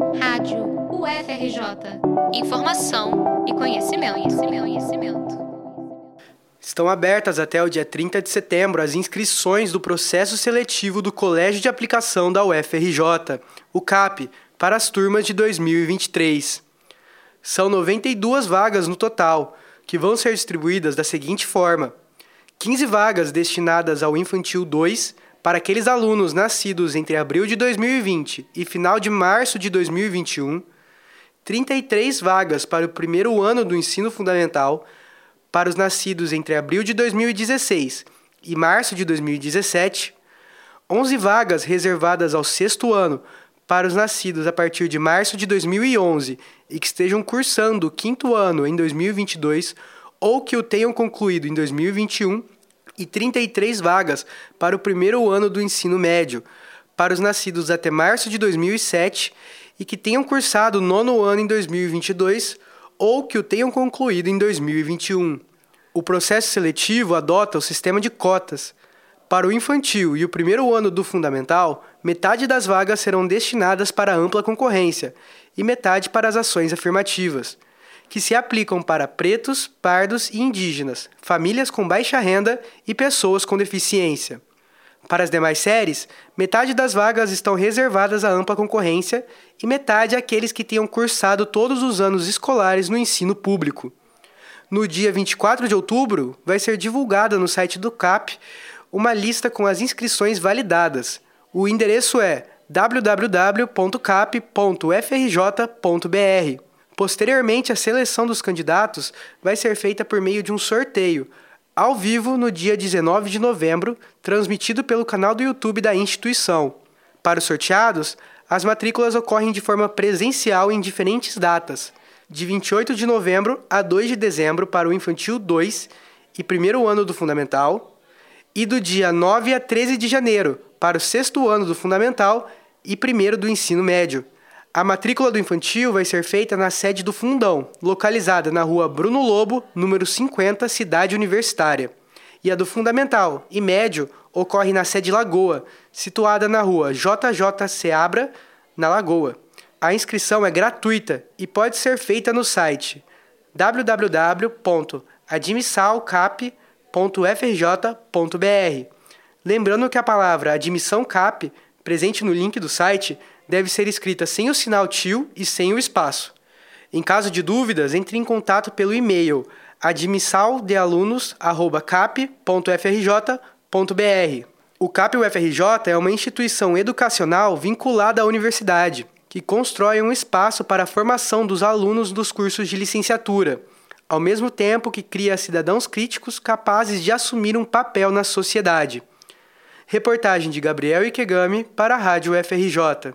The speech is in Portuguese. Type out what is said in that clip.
Rádio UFRJ. Informação e conhecimento, conhecimento, conhecimento. Estão abertas até o dia 30 de setembro as inscrições do processo seletivo do Colégio de Aplicação da UFRJ, o CAP, para as turmas de 2023. São 92 vagas no total, que vão ser distribuídas da seguinte forma: 15 vagas destinadas ao Infantil 2 para aqueles alunos nascidos entre abril de 2020 e final de março de 2021, 33 vagas para o primeiro ano do ensino fundamental para os nascidos entre abril de 2016 e março de 2017, 11 vagas reservadas ao sexto ano para os nascidos a partir de março de 2011 e que estejam cursando o quinto ano em 2022 ou que o tenham concluído em 2021 e 33 vagas para o primeiro ano do ensino médio, para os nascidos até março de 2007 e que tenham cursado o nono ano em 2022 ou que o tenham concluído em 2021. O processo seletivo adota o sistema de cotas. Para o infantil e o primeiro ano do fundamental, metade das vagas serão destinadas para ampla concorrência e metade para as ações afirmativas que se aplicam para pretos, pardos e indígenas, famílias com baixa renda e pessoas com deficiência. Para as demais séries, metade das vagas estão reservadas à ampla concorrência e metade àqueles que tenham cursado todos os anos escolares no ensino público. No dia 24 de outubro, vai ser divulgada no site do CAP uma lista com as inscrições validadas. O endereço é www.cap.frj.br. Posteriormente, a seleção dos candidatos vai ser feita por meio de um sorteio, ao vivo no dia 19 de novembro, transmitido pelo canal do YouTube da instituição. Para os sorteados, as matrículas ocorrem de forma presencial em diferentes datas, de 28 de novembro a 2 de dezembro para o Infantil 2 e primeiro ano do Fundamental, e do dia 9 a 13 de janeiro para o sexto ano do Fundamental e primeiro do Ensino Médio. A matrícula do infantil vai ser feita na sede do Fundão, localizada na rua Bruno Lobo, número 50, Cidade Universitária. E a do Fundamental e Médio ocorre na sede Lagoa, situada na rua JJ Seabra, na Lagoa. A inscrição é gratuita e pode ser feita no site www.admissalcap.frj.br. Lembrando que a palavra admissão CAP, presente no link do site, deve ser escrita sem o sinal tio e sem o espaço. Em caso de dúvidas, entre em contato pelo e-mail admissaldealunos@cap.frj.br. O CAP UFRJ é uma instituição educacional vinculada à universidade, que constrói um espaço para a formação dos alunos dos cursos de licenciatura, ao mesmo tempo que cria cidadãos críticos capazes de assumir um papel na sociedade. Reportagem de Gabriel Ikegami para a Rádio UFRJ.